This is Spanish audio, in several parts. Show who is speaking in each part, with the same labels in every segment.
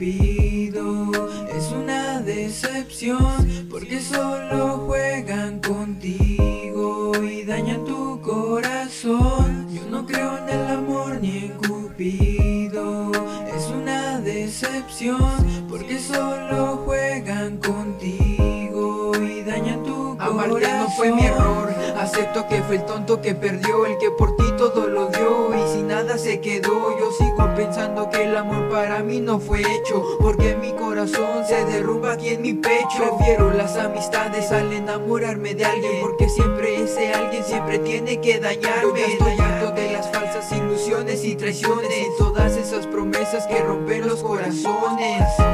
Speaker 1: es una decepción porque solo juegan contigo y dañan tu corazón. Yo no creo en el amor ni en Cupido, es una decepción porque solo juegan contigo y dañan tu corazón.
Speaker 2: Amarte no fue mi error, acepto que fue el tonto que perdió, el que por ti todo lo dio si nada se quedó. Yo sigo pensando que el amor para mí no fue hecho, porque mi corazón se derrumba aquí en mi pecho. Prefiero las amistades al enamorarme de alguien, porque siempre ese alguien siempre tiene que dañarme. Estoy harto de las falsas ilusiones y traiciones, todas esas promesas que rompen los corazones.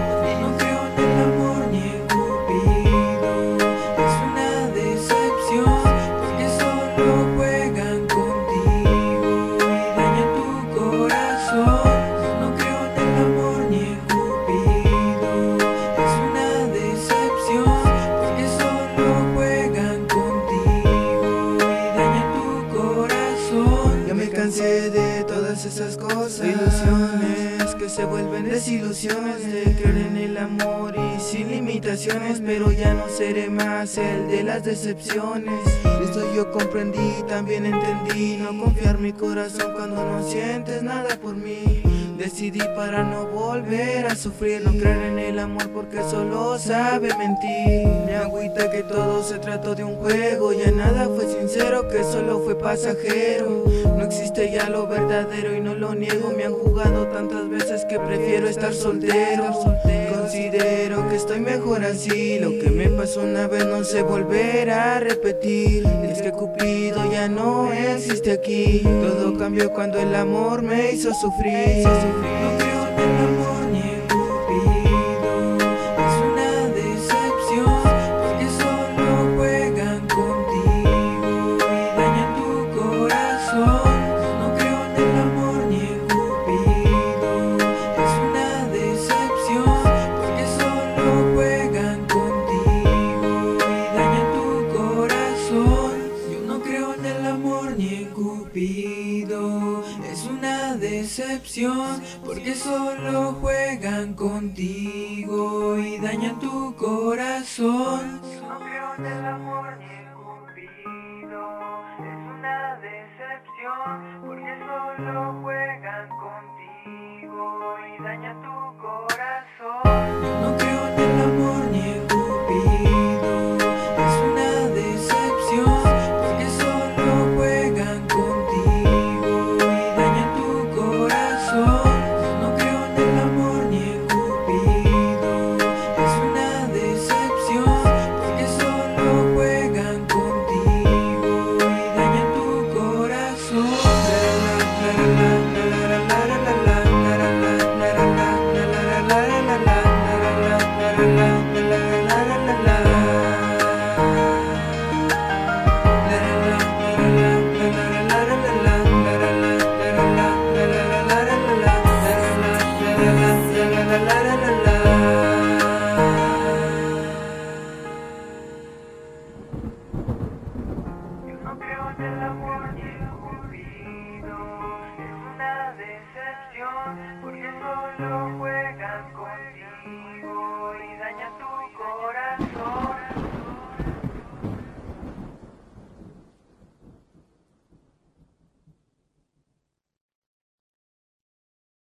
Speaker 3: Que se vuelven desilusiones De creer en el amor y sin limitaciones Pero ya no seré más el de las decepciones. Esto yo comprendí, también entendí No confiar mi corazón cuando no sientes nada por mí Decidí para no volver a sufrir No creer en el amor porque solo sabe mentir. Me agüita que todo se trató de un juego Ya nada fue sincero, que solo fue pasajero. No existe ya lo verdadero y no lo niego Me han jugado tantas veces que prefiero estar soltero estoy mejor así. Lo que me pasó una vez no se volverá a repetir. Es que Cupido ya no existe aquí. Todo cambió cuando el amor me hizo sufrir
Speaker 1: porque solo juegan contigo y dañan tu corazón. No creo en el amor ni el cupido, es una decepción, porque solo juegan contigo y dañan tu corazón. porque solo